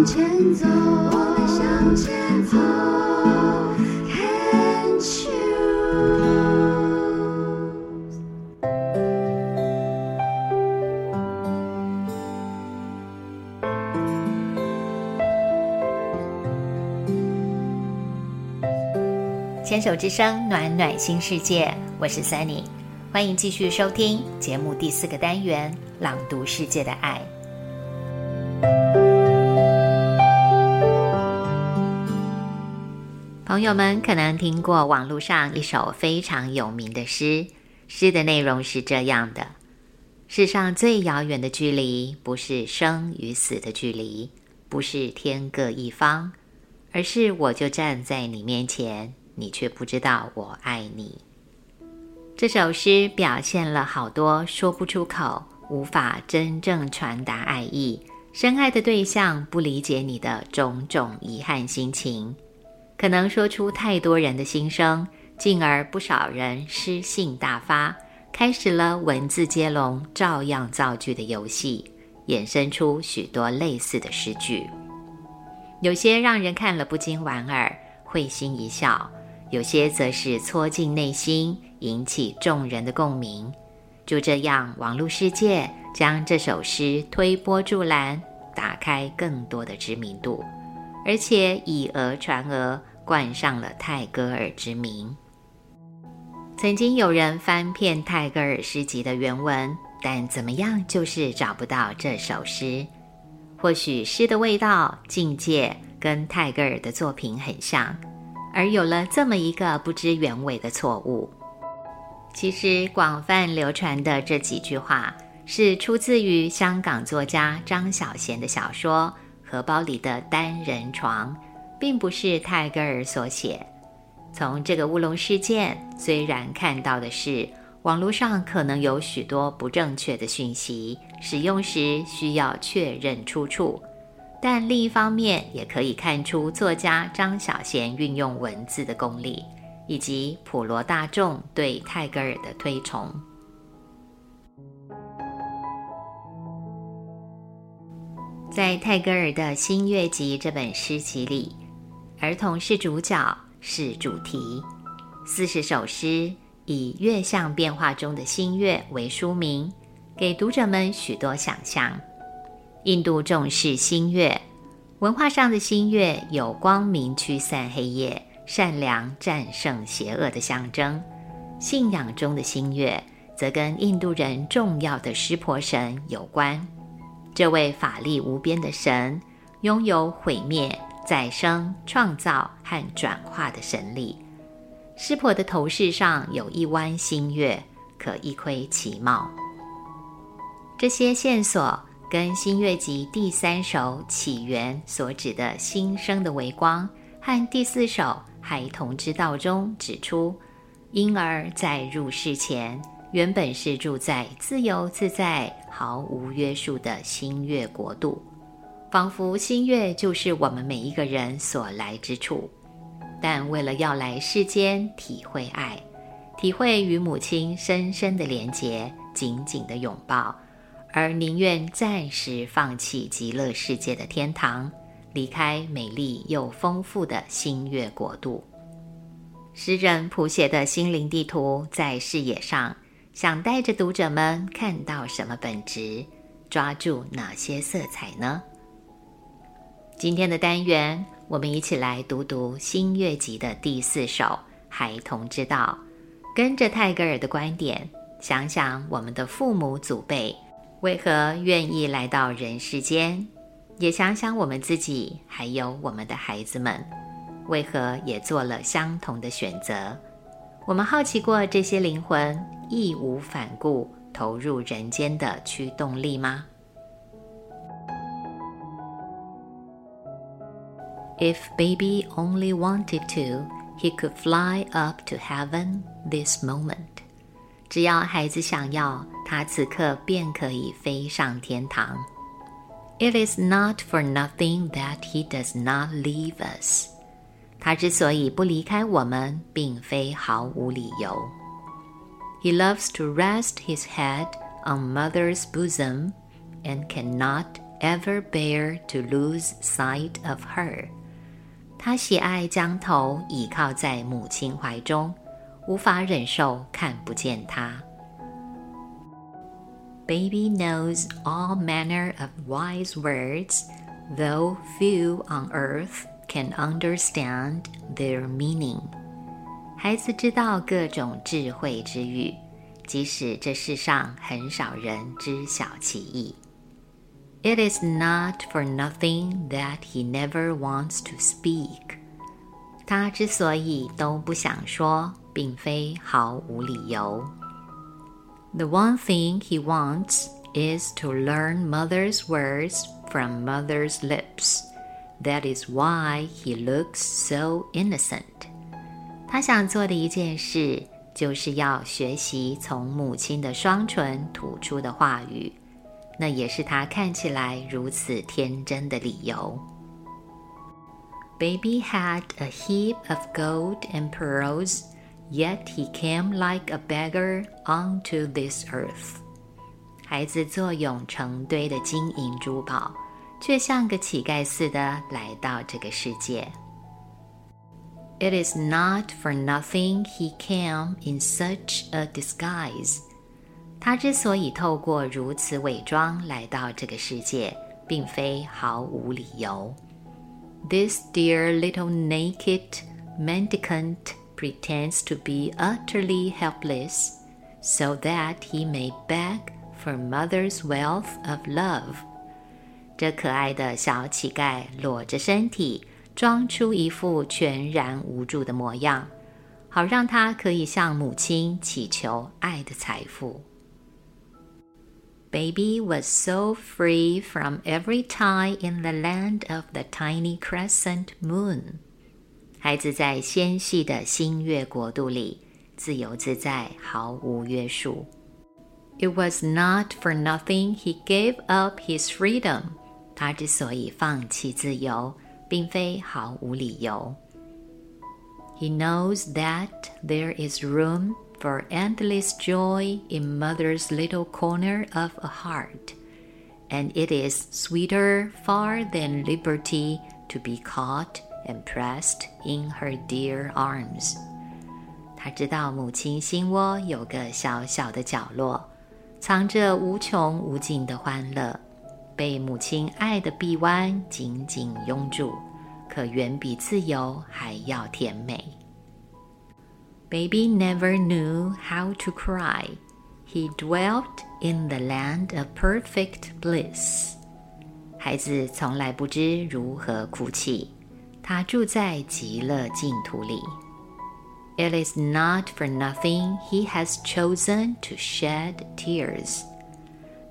向前走，我们向前走，Can't choose。牵手之声，暖暖新世界，我是 Sunny，欢迎继续收听节目第四个单元《朗读世界的爱》。朋友们可能听过网络上一首非常有名的诗，诗的内容是这样的：世上最遥远的距离，不是生与死的距离，不是天各一方，而是我就站在你面前。你却不知道我爱你。这首诗表现了好多说不出口、无法真正传达爱意、深爱的对象不理解你的种种遗憾心情，可能说出太多人的心声，进而不少人诗兴大发，开始了文字接龙、照样造句的游戏，衍生出许多类似的诗句。有些让人看了不禁莞尔，会心一笑。有些则是戳进内心，引起众人的共鸣。就这样，网络世界将这首诗推波助澜，打开更多的知名度，而且以讹传讹，冠上了泰戈尔之名。曾经有人翻遍泰戈尔诗集的原文，但怎么样就是找不到这首诗。或许诗的味道、境界跟泰戈尔的作品很像。而有了这么一个不知原委的错误。其实广泛流传的这几句话是出自于香港作家张小娴的小说《荷包里的单人床》，并不是泰戈尔所写。从这个乌龙事件，虽然看到的是网络上可能有许多不正确的讯息，使用时需要确认出处。但另一方面，也可以看出作家张小娴运用文字的功力，以及普罗大众对泰戈尔的推崇。在泰戈尔的《新月集》这本诗集里，儿童是主角，是主题。四十首诗以月相变化中的新月为书名，给读者们许多想象。印度重视新月，文化上的新月有光明驱散黑夜、善良战胜邪恶的象征；信仰中的新月则跟印度人重要的湿婆神有关。这位法力无边的神，拥有毁灭、再生、创造和转化的神力。湿婆的头饰上有一弯新月，可一窥其貌。这些线索。跟《新月集》第三首起源所指的新生的微光，和第四首《孩童之道》中指出，婴儿在入世前原本是住在自由自在、毫无约束的新月国度，仿佛新月就是我们每一个人所来之处。但为了要来世间体会爱，体会与母亲深深的连结、紧紧的拥抱。而宁愿暂时放弃极乐世界的天堂，离开美丽又丰富的星月国度。诗人谱写的心灵地图，在视野上想带着读者们看到什么本质，抓住哪些色彩呢？今天的单元，我们一起来读读《新月集》的第四首《孩童之道》，跟着泰戈尔的观点，想想我们的父母祖辈。为何愿意来到人世间？也想想我们自己，还有我们的孩子们，为何也做了相同的选择？我们好奇过这些灵魂义无反顾投入人间的驱动力吗 ？If baby only wanted to, he could fly up to heaven this moment. 只要孩子想要，他此刻便可以飞上天堂。It is not for nothing that he does not leave us。他之所以不离开我们，并非毫无理由。He loves to rest his head on mother's bosom and cannot ever bear to lose sight of her。 他喜爱将头倚靠在母亲怀中，无法忍受看不见她。Baby knows all manner of wise words, though few on earth can understand their meaning. 孩子知道各种智慧之语，即使这世上很少人知晓其意。It is not for nothing that he never wants to speak. 他之所以都不想说，并非毫无理由。The one thing he wants is to learn mother's words from mother's lips. That is why he looks so innocent. 他想做的一件事，就是要学习从母亲的双唇吐出的话语。 那也是他看起来如此天真的理由。Baby had a heap of gold and pearls, yet he came like a beggar onto this earth. 孩子坐拥成堆的金银珠宝，却像个乞丐似的来到这个世界。It is not for nothing he came in such a disguise. 他之所以透过如此伪装来到这个世界，并非毫无理由。This dear little naked mendicant pretends to be utterly helpless, so that he may beg for mother's wealth of love. 这可爱的小乞丐裸着身体，装出一副全然无助的模样，好让他可以向母亲祈求爱的财富。 Baby was so free from every tie in the land of the tiny crescent moon。孩子在纤细的新月国度里自由自在，毫无约束。It was not for nothing he gave up his freedom。他之所以放弃自由，并非毫无理由。He knows that there is room for endless joy in mother's little corner of a heart, and it is sweeter far than liberty to be caught and pressed in her dear arms. 他知道母亲心窝有个小小的角落，藏着无穷无尽的欢乐，被母亲爱的臂弯紧紧拥住，可远比自由还要甜美。 Baby never knew how to cry. He dwelt in the land of perfect bliss. 孩子从来不知如何哭泣，他住在极乐净土里。It is not for nothing he has chosen to shed tears.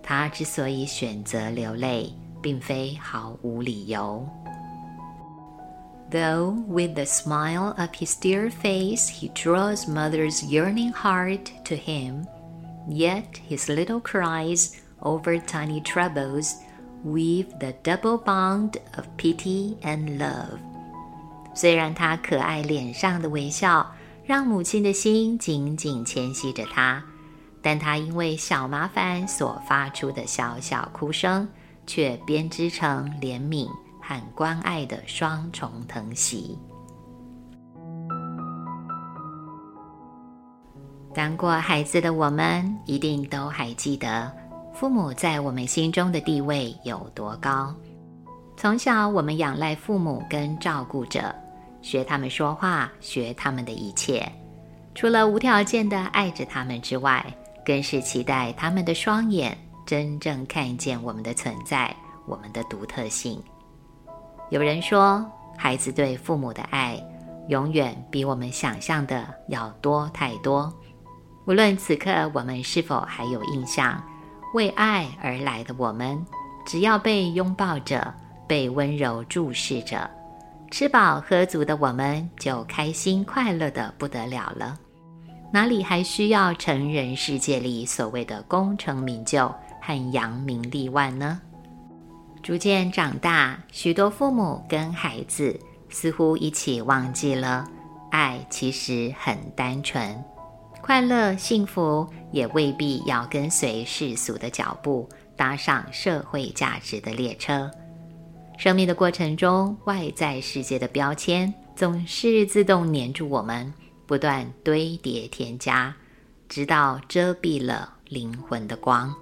他之所以选择流泪，并非毫无理由。 Though with the smile of his dear face he draws mother's yearning heart to him, yet his little cries over tiny troubles weave the double bond of pity and love. 虽然他可爱脸上的微笑让母亲的心紧紧牵系着他，但他因为小麻烦所发出的小小哭声，却编织成怜悯。 和关爱的双重疼惜。当过孩子的我们，一定都还记得父母在我们心中的地位有多高。从小，我们仰赖父母跟照顾者，学他们说话，学他们的一切。除了无条件的爱着他们之外，更是期待他们的双眼真正看见我们的存在，我们的独特性。有人说，孩子对父母的爱永远比我们想象的要多太多。无论此刻我们是否还有印象，为爱而来的我们，只要被拥抱着，被温柔注视着，吃饱喝足的我们就开心快乐的不得了了。哪里还需要成人世界里所谓的功成名就和扬名立万呢？逐渐长大，许多父母跟孩子似乎一起忘记了，爱其实很单纯，快乐幸福也未必要跟随世俗的脚步，搭上社会价值的列车。生命的过程中，外在世界的标签总是自动黏住我们，不断堆叠添加，直到遮蔽了灵魂的光，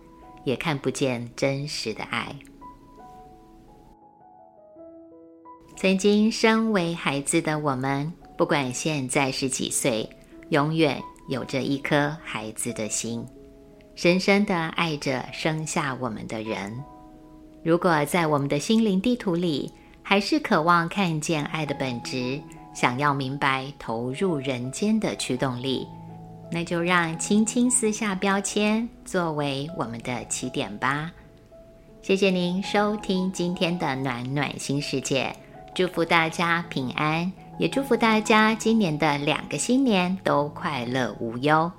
也看不见真实的爱。曾经身为孩子的我们，不管现在是几岁，永远有着一颗孩子的心，深深的爱着生下我们的人。如果在我们的心灵地图里，还是渴望看见爱的本质，想要明白投入人间的驱动力，那就让轻轻撕下标签，作为我们的起点吧。谢谢您收听今天的暖暖新世界。祝福大家平安，也祝福大家今年的两个新年都快乐无忧。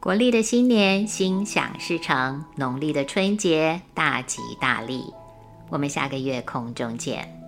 国历的新年心想事成，农历的春节大吉大利。我们下个月空中见。